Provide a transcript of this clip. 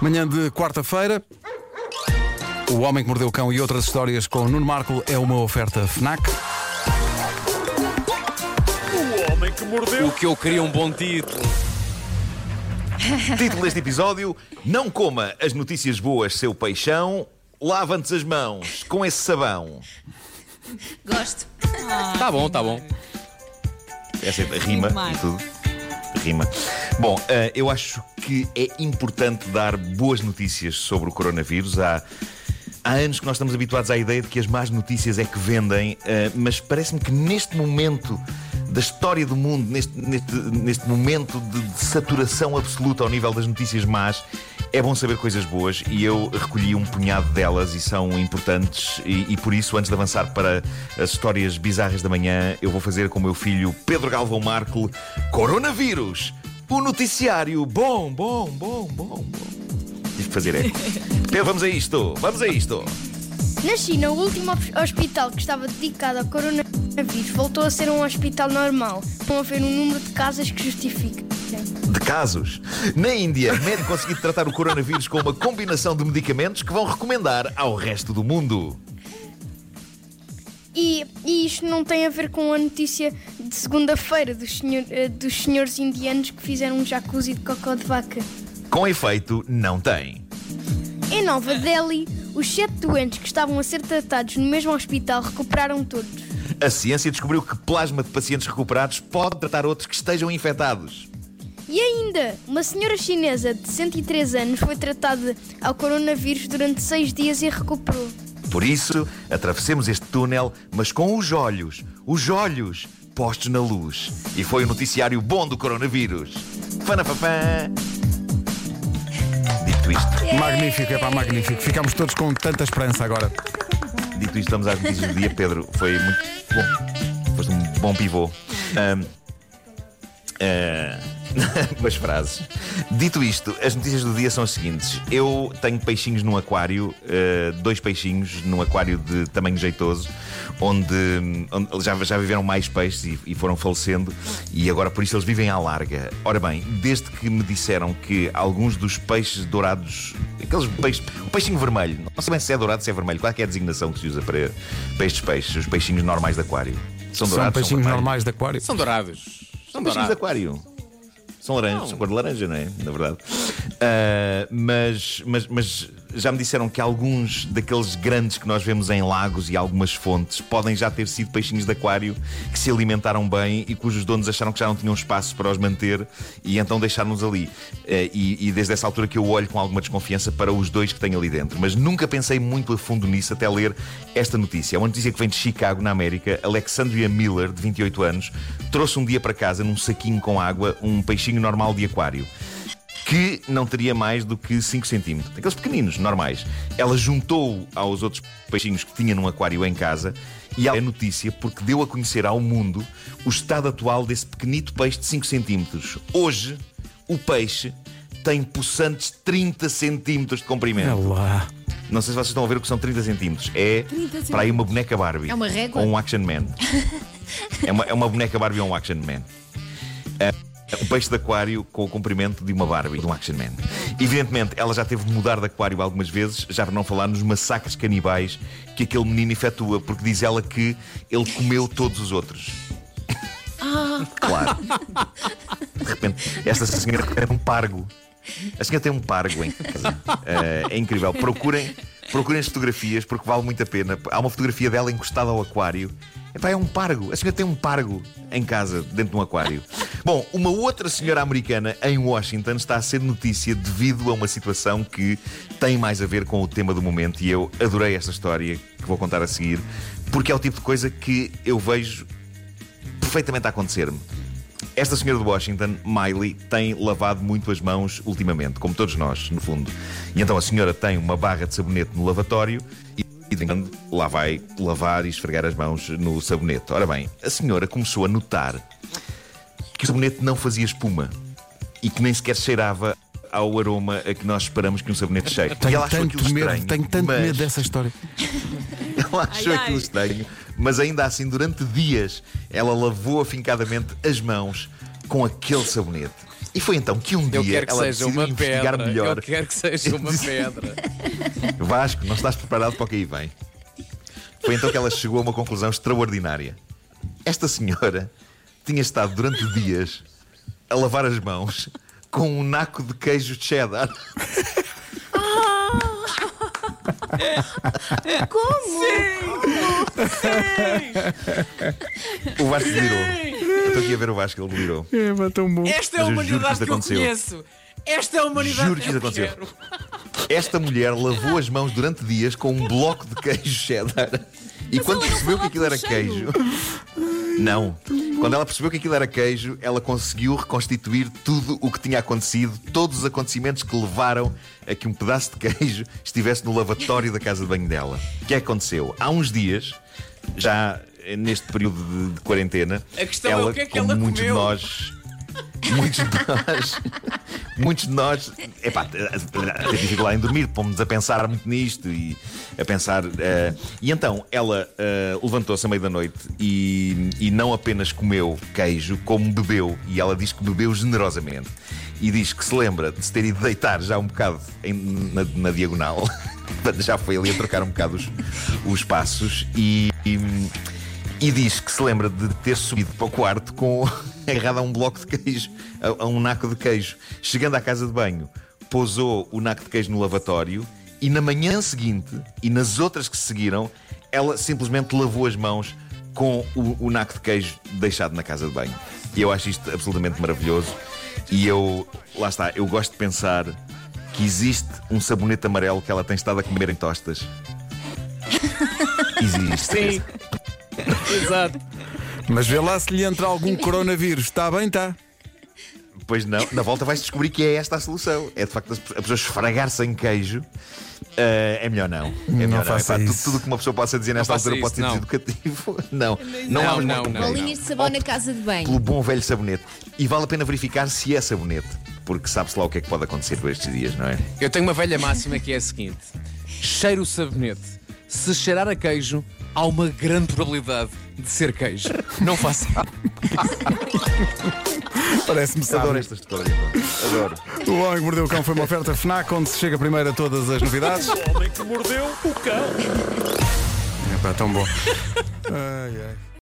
Manhã de quarta-feira. O Homem que Mordeu o Cão e outras histórias com Nuno Marco é uma oferta FNAC. O homem que mordeu. O que eu queria um bom título. Título deste episódio: Não coma as notícias boas, seu peixão. Lava antes as mãos com esse sabão. Gosto. Tá bom, tá bom. Essa é rima e tudo. Rima. Bom, eh, eu acho que é importante dar boas notícias sobre o coronavírus. Há, há anos que nós estamos habituados à ideia de que as más notícias é que vendem, eh, mas parece-me que neste momento da história do mundo, neste, neste, neste momento de, de saturação absoluta ao nível das notícias más, é bom saber coisas boas e eu recolhi um punhado delas e são importantes. E, e por isso, antes de avançar para as histórias bizarras da manhã, eu vou fazer com o meu filho Pedro Galvão Marco Coronavírus, o noticiário. Bom, bom, bom, bom, bom. Tive que fazer é. Pedro, vamos a isto, vamos a isto. Na China, o último hos- hospital que estava dedicado ao coronavírus voltou a ser um hospital normal. Vão haver um número de casas que justifique. de casos. Na Índia, médico conseguiu tratar o coronavírus com uma combinação de medicamentos que vão recomendar ao resto do mundo. E, e isto não tem a ver com a notícia de segunda-feira dos, senhor- eh, dos senhores indianos que fizeram um jacuzzi de cocó de vaca. Com efeito, não tem. Em Nova Delhi, os sete doentes que estavam a ser tratados no mesmo hospital recuperaram todos. A ciência descobriu que plasma de pacientes recuperados pode tratar outros que estejam infectados. E ainda, uma senhora chinesa de 103 anos foi tratada ao coronavírus durante seis dias e recuperou. Por isso, atravessemos este túnel, mas com os olhos, os olhos postos na luz. E foi o noticiário bom do coronavírus. Fanafafã. Dito isto, Magnífico, é pá, magnífico. Ficamos todos com tanta esperança agora. dito isto, estamos às notícias do dia. Pedro, foi muito bom. Foste um bom pivô. Ahm, ah, umas frases. Dito isto, as notícias do dia são as seguintes. Eu tenho peixinhos num aquário, ah, dois peixinhos num aquário de tamanho jeitoso, onde, onde já, já viveram mais peixes e, e foram falecendo, e agora por isso eles vivem à larga. Ora bem, desde que me disseram que alguns dos peixes dourados, aqueles peixes, o peixinho vermelho, não sei bem se é dourado, se é vermelho, qual é, que é a designação que se usa para, para estes peixes, os peixinhos normais de aquário? São São dourados? peixinhos vermelhos? normais de aquário. São dourados. São Peixinhos de dourados. aquário. São laranjas, são cor de laranja, não é? Na verdade. Ah, mas, mas, mas já me disseram que alguns daqueles grandes que nós vemos em lagos e algumas fontes podem já ter sido peixinhos de aquário que se alimentaram bem e cujos donos acharam que já não tinham espaço para os manter e então deixaram-nos ali. Ah, e, e desde essa altura que eu olho com alguma desconfiança para os dois que tenho ali dentro. Mas nunca pensei muito a fundo nisso até ler esta notícia. É uma notícia que vem de Chicago, na América. Alexandria Miller, de 28 anos, trouxe um dia para casa, num saquinho com água, um peixinho normal de aquário que não teria mais do que 5 centímetros. Aqueles pequeninos, normais. Ela juntou aos outros peixinhos que tinha num aquário em casa e ela é notícia porque deu a conhecer ao mundo o estado atual desse pequenito peixe de 5 centímetros. Hoje, o peixe tem possantes 30 centímetros de É comprimento. lá. Não sei se vocês estão a ver o que são 30 centímetros. É 30 para aí uma boneca Barbie. É uma régua? Ou um action man. é, uma, é uma boneca Barbie ou um action man. É um peixe de aquário com o comprimento de uma Barbie, de um action man. Evidentemente, ela já teve de mudar de aquário algumas vezes, já para não falar nos massacres canibais que aquele menino efetua, porque diz ela que ele comeu todos os outros. Claro. De repente, esta senhora tem um pargo. A senhora tem um pargo em casa. Eh, é incrível. Procurem, procurem as fotografias porque vale muito a pena. Há uma fotografia dela encostada ao aquário. Epá, é um pargo. A senhora tem um pargo em casa, dentro de um aquário. Bom, uma outra senhora americana em Washington está a ser notícia devido a uma situação que tem mais a ver com o tema do momento e eu adorei esta história que vou contar a seguir porque é o tipo de coisa que eu vejo perfeitamente a acontecer-me. Esta senhora de Washington, Miley, tem lavado muito as mãos ultimamente, como todos nós, no fundo. E então a senhora tem uma barra de sabonete no lavatório e e de vez em quando lá vai lavar e esfregar as mãos no sabonete. Ora bem, a senhora começou a notar que o sabonete não fazia espuma e que nem sequer cheirava ao aroma a que nós esperamos que um sabonete cheire. e Tenho ela achou aquilo medo, estranho. tenho tanto mas... medo dessa história. Ela achou Ai, ai. aquilo estranho, mas ainda assim, durante dias, ela lavou afincadamente as mãos com aquele sabonete. E foi então que um Eu dia quero que ela seja decidiu uma investigar pedra. melhor. Eu quero que seja uma pedra. Vasco, não estás preparado para o que aí vem. Foi então que ela chegou a uma conclusão extraordinária. Esta senhora tinha estado durante dias a lavar as mãos com um naco de queijo cheddar. O Vasco delirou. Eu estou aqui a ver o Vasco, ele delirou. É, pá, tão bom. Esta é a Mas eu juro que humanidade isto que eu aconteceu. conheço. Esta é a humanidade Juro que eu isto aconteceu. quero. Esta mulher lavou as mãos durante dias com um bloco de queijo cheddar. E quando percebeu que aquilo era queijo. Não. Quando ela percebeu que aquilo era queijo, ela conseguiu reconstituir tudo o que tinha acontecido, todos os acontecimentos que levaram a que um pedaço de queijo estivesse no lavatório da casa de banho dela. O que é que aconteceu? Há uns dias, já neste período de, de quarentena, A questão é ela, o que é que ela muitos comeu? de nós. Muitos de nós, muitos de nós, epá, tem dificuldade em dormir, pomos a pensar muito nisto e a pensar. eh, e então ela eh, levantou-se à meia da noite e, e não apenas comeu queijo, como bebeu. E ela diz que bebeu generosamente. E diz que se lembra de se ter ido deitar já um bocado em- na, na diagonal. já foi ali a trocar um bocado os, os passos e- e e diz que se lembra de ter subido para o quarto com agarrado a um bloco de queijo, a, a um naco de queijo. Chegando à casa de banho, pousou o naco de queijo no lavatório e na manhã seguinte e nas outras que se seguiram, ela simplesmente lavou as mãos com o, o naco de queijo deixado na casa de banho. E eu acho isto absolutamente maravilhoso. E eu, lá está, eu gosto de pensar que existe um sabonete amarelo que ela tem estado a comer em tostas. Existe. Sim. Exato. Mas vê lá se lhe entra algum coronavírus. Está bem, está. Pois não, na volta vais descobrir que é esta a solução. É de facto a pessoa esfragar-se em queijo. Ah, é melhor não. É melhor não. faça Epá, tu- isso. tudo o que uma pessoa possa dizer nesta altura pode ser não. deseducativo. Não, Não, há não, muito não. Bolinhas de sabão na casa de banho. Pelo bom velho sabonete. E vale a pena verificar se é sabonete. Porque sabe-se lá o que é que pode acontecer por estes dias, não é? Eu tenho uma velha máxima que é a seguinte: cheiro o sabonete. Se cheirar a queijo, há uma grande probabilidade de ser queijo. Não faça. Parece-me Adoro esta história. Adoro. O Homem que Mordeu o Cão foi uma oferta FNAC, onde se chega primeiro a todas as novidades. O homem que mordeu o cão. É pá, tão bom. Ai, ai.